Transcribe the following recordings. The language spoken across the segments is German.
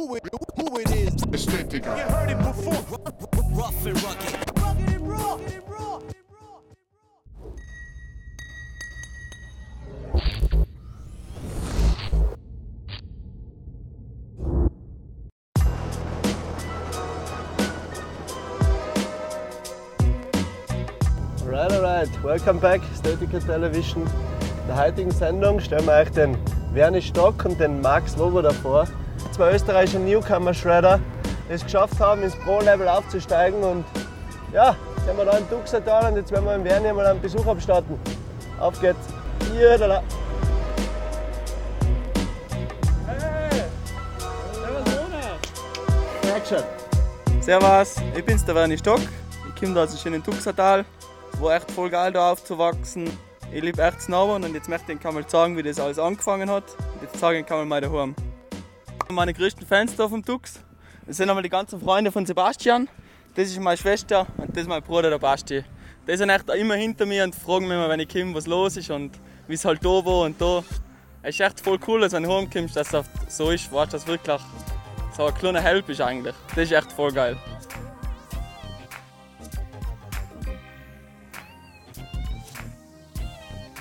who it, who it is. Ästhetiker. You heard it before. Rough and rugged. Rugged and raw. Rugged and raw. Alright, alright. Welcome back, Statica Television. In der heutigen Sendung stellen wir euch den Werni Stock und den Max Woboda vor. Zwei österreichische Newcomer-Shredder, die es geschafft haben, ins Pro-Level aufzusteigen. Und ja, jetzt sind wir da im Duxertal und jetzt werden wir im Werni mal einen Besuch abstatten. Auf geht's. Jodala. Action. Servus, ich bin's der Werni Stock. Ich komme da aus dem schönen Tuxertal. Es war echt voll geil da aufzuwachsen. Ich liebe echt Snowboarden und jetzt möchte ich Ihnen mal sagen, wie das alles angefangen hat. Und jetzt zeige ich Ihnen mal daheim. Meine größten Fans da vom Tux. Das sind einmal die ganzen Freunde von Sebastian. Das ist meine Schwester und das ist mein Bruder der Basti. Die sind echt immer hinter mir und fragen mich immer, wenn ich komme, was los ist und wie es halt da war und da. Es ist echt voll cool, dass wenn du heimkommst, dass das so ist, weißt, dass wirklich so ein kleiner Help ist eigentlich. Das ist echt voll geil.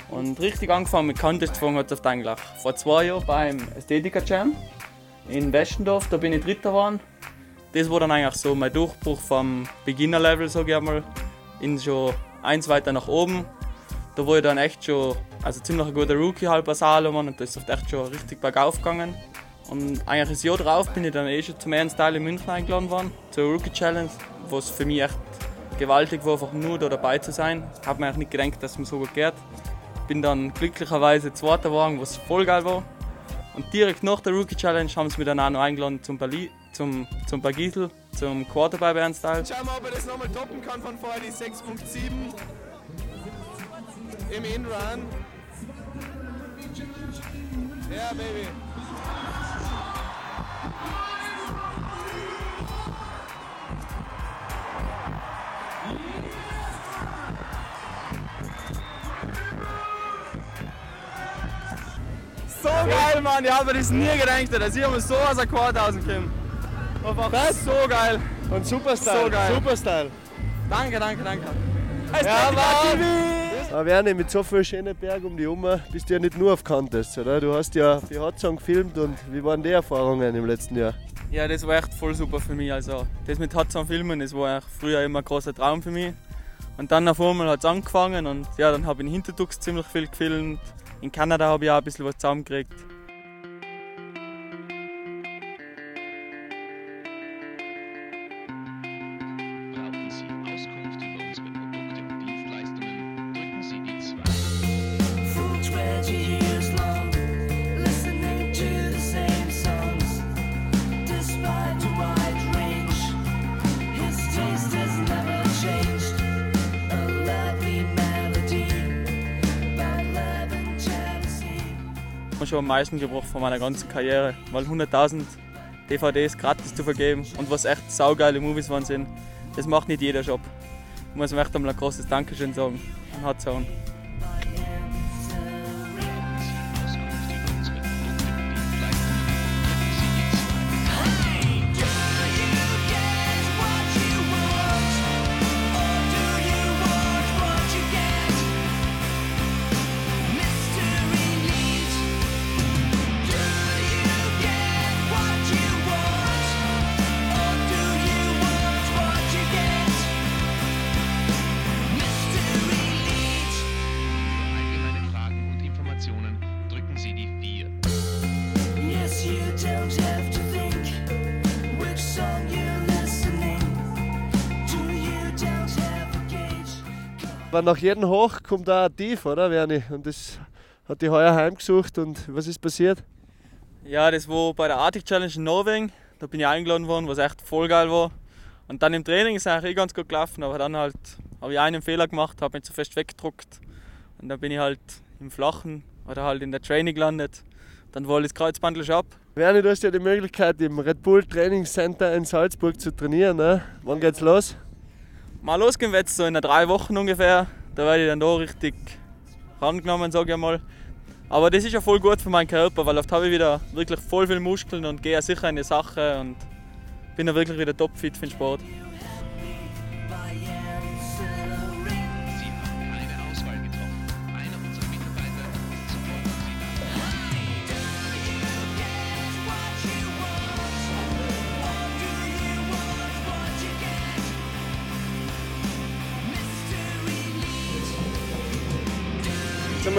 Und richtig angefangen mit Contest-Fahren hat es eigentlich vor zwei Jahren beim Ästhetiker Jam in Westendorf, da bin ich Dritter geworden. Das war dann eigentlich so mein Durchbruch vom Beginner-Level, sage ich einmal, in schon eins weiter nach oben. Da war ich dann echt schon, also ziemlich ein guter Rookie halb bei Salomon und das ist echt schon richtig bergauf gegangen. Und eigentlich das Jahr drauf bin ich dann eh schon zum ersten Teil in München eingeladen worden, zur Rookie Challenge, was für mich echt gewaltig war, einfach nur da dabei zu sein. Ich habe mir eigentlich nicht gedacht, dass es mir so gut geht. Bin dann glücklicherweise Zweiter geworden, was voll geil war. Und direkt nach der Rookie Challenge haben sie mich dann auch noch eingeladen zum Berlin, zum, zum Bergisel, zum Quarterback Band Style. Schauen wir, ob er das nochmal toppen kann von vorher, die 6.7 im In-Run. Ja, Baby. Geil, Mann! Ich habe mir das nie gedacht, dass ich mir so aus der Quad rauskomme. Einfach so geil. Und Superstyle. So geil. Superstyle. Danke, danke, danke. Ja, Mann! Aber Werni, mit so vielen schönen Bergen um die Umme bist du ja nicht nur auf Contests, oder? Du hast ja die Hotzone gefilmt und wie waren die Erfahrungen im letzten Jahr? Ja, das war echt voll super für mich. Also, das mit Hudson Filmen, das war früher immer ein großer Traum für mich. Und dann auf einmal hat es angefangen und ja, dann habe ich in Hintertux ziemlich viel gefilmt. In Kanada habe ich auch ein bisschen was zusammengekriegt. Schon am meisten gebraucht von meiner ganzen Karriere, weil 100.000 DVDs gratis zu vergeben und was echt saugeile Movies waren sind, das macht nicht jeder Job. Ich muss mir echt einmal ein großes Dankeschön sagen an Hudson. Sie die 4. Yes, you don't have to think which song you're listening to. You don't have a gauge. Aber nach jedem Hoch kommt auch ein Tief, oder Werni? Und das hat die heuer heimgesucht und was ist passiert? Ja, das war bei der Arctic Challenge in Norwegen. Da bin ich eingeladen worden, was echt voll geil war. Und dann im Training ist eigentlich eh ganz gut gelaufen, aber dann halt habe ich einen Fehler gemacht, habe mich zu fest weggedruckt. Und dann bin ich halt im Flachen oder halt in der Training gelandet. Dann wollte ich das Kreuzbandel ab. Werni, du hast ja die Möglichkeit im Red Bull Training Center in Salzburg zu trainieren. Ne? Wann geht's los? Mal losgehen wird so in drei Wochen ungefähr. Da werde ich dann da richtig rangenommen, sage ich mal. Aber das ist ja voll gut für meinen Körper, weil oft habe ich wieder wirklich voll viel Muskeln und gehe sicher in die Sache und bin dann wirklich wieder topfit für den Sport.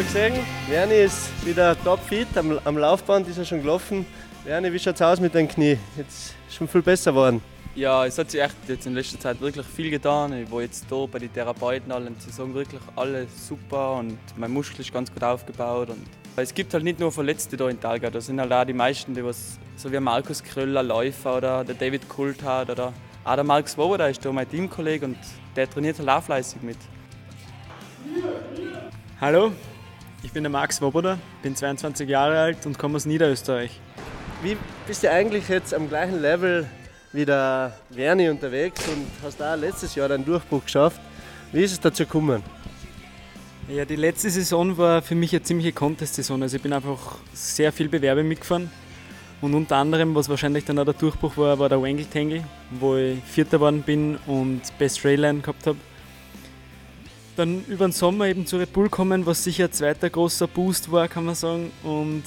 Wir gesehen, Werni ist wieder topfit, am, am Laufband ist er schon gelaufen. Werni, wie schaut's aus mit deinem Knie? Jetzt ist schon viel besser geworden. Ja, es hat sich echt jetzt in letzter Zeit wirklich viel getan. Ich war jetzt hier bei den Therapeuten allen, sie sagen wirklich alles super und mein Muskel ist ganz gut aufgebaut. Und es gibt halt nicht nur Verletzte hier in Talga, da sind halt auch die meisten, die was, so wie Markus Kröller, Läufer oder der David Coulthard oder auch der Mark Swoboda ist da mein Teamkollege und der trainiert halt auch fleißig mit. Hallo, ich bin der Max Swoboda, bin 22 Jahre alt und komme aus Niederösterreich. Wie bist du eigentlich jetzt am gleichen Level wie der Werni unterwegs und hast auch letztes Jahr deinen Durchbruch geschafft? Wie ist es dazu gekommen? Ja, die letzte Saison war für mich eine ziemliche Contest-Saison. Also ich bin einfach sehr viel Bewerbe mitgefahren. Und unter anderem, was wahrscheinlich dann auch der Durchbruch war, war der Wangle Tangle, wo ich Vierter geworden bin und Best Rayline gehabt habe. Dann über den Sommer eben zu Red Bull kommen, was sicher ein zweiter großer Boost war, kann man sagen. Und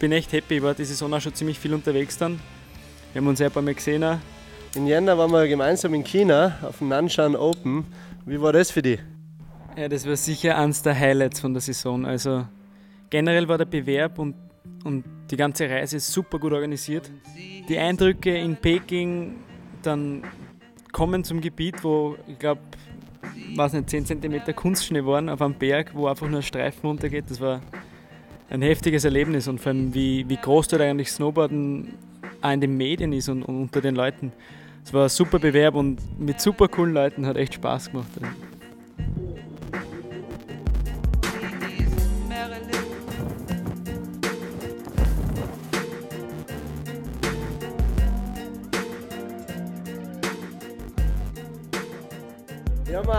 bin echt happy. Ich war die Saison auch schon ziemlich viel unterwegs dann. Wir haben uns ja ein paar Mal gesehen. Auch. In Jänner waren wir gemeinsam in China auf dem Nanshan Open. Wie war das für dich? Ja, das war sicher eines der Highlights von der Saison. Also generell war der Bewerb und, und die ganze Reise super gut organisiert. Die Eindrücke in Peking, dann kommen zum Gebiet, wo ich glaube, weiß nicht, 10 cm Kunstschnee waren auf einem Berg, wo einfach nur ein Streifen runtergeht. Das war ein heftiges Erlebnis und vor allem, wie, wie groß dort eigentlich Snowboarden auch in den Medien ist und, und unter den Leuten. Es war ein super Bewerb und mit super coolen Leuten hat echt Spaß gemacht.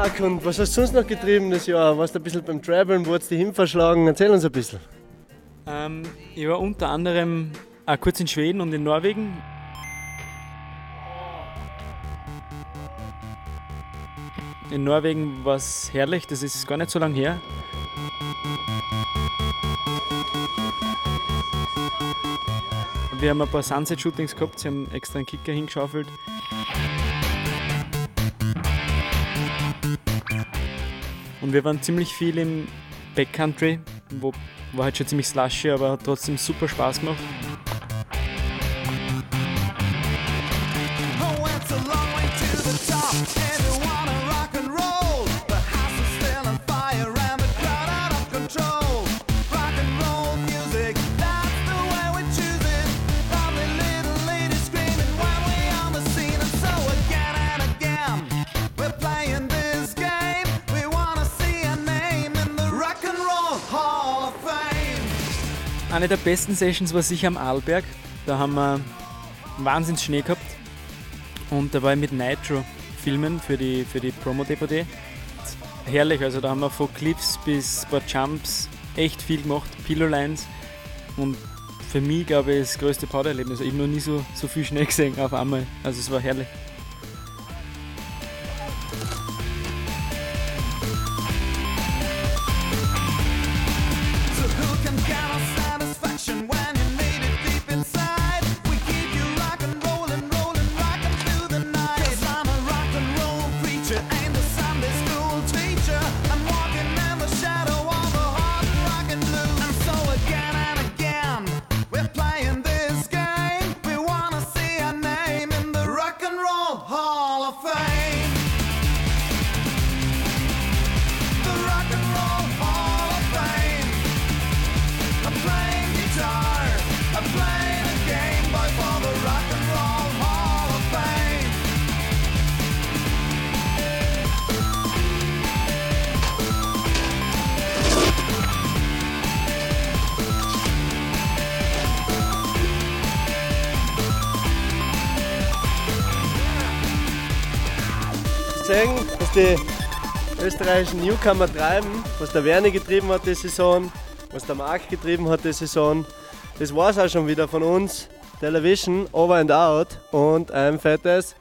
Marc, und was hast du sonst noch getrieben das Jahr? Warst du ein bisschen beim Traveln, wurdest du hin verschlagen? Erzähl uns ein bisschen. Ähm, ich war unter anderem auch kurz in Schweden und in Norwegen. In Norwegen war es herrlich, das ist gar nicht so lange her. Wir haben ein paar Sunset-Shootings gehabt, sie haben extra einen Kicker hingeschaufelt. Und wir waren ziemlich viel im Backcountry, wo war halt schon ziemlich slushy, aber hat trotzdem super Spaß gemacht. Oh, Eine der besten Sessions war sicher am Arlberg. Da haben wir Wahnsinns Schnee gehabt. Und da war ich mit Nitro filmen für die, für die Promo-DVD. Herrlich, also da haben wir von Cliffs bis ein paar Jumps echt viel gemacht, Pillow-Lines. Und für mich, glaube ich, das größte Powder-Erlebnis. Ich habe noch nie so, so viel Schnee gesehen auf einmal. Also es war herrlich. Sehen, was die österreichischen Newcomer treiben, was der Werni getrieben hat die Saison. was der Marc getrieben hat die Saison. Das war's auch schon wieder von uns. Television, over and out und ein fettes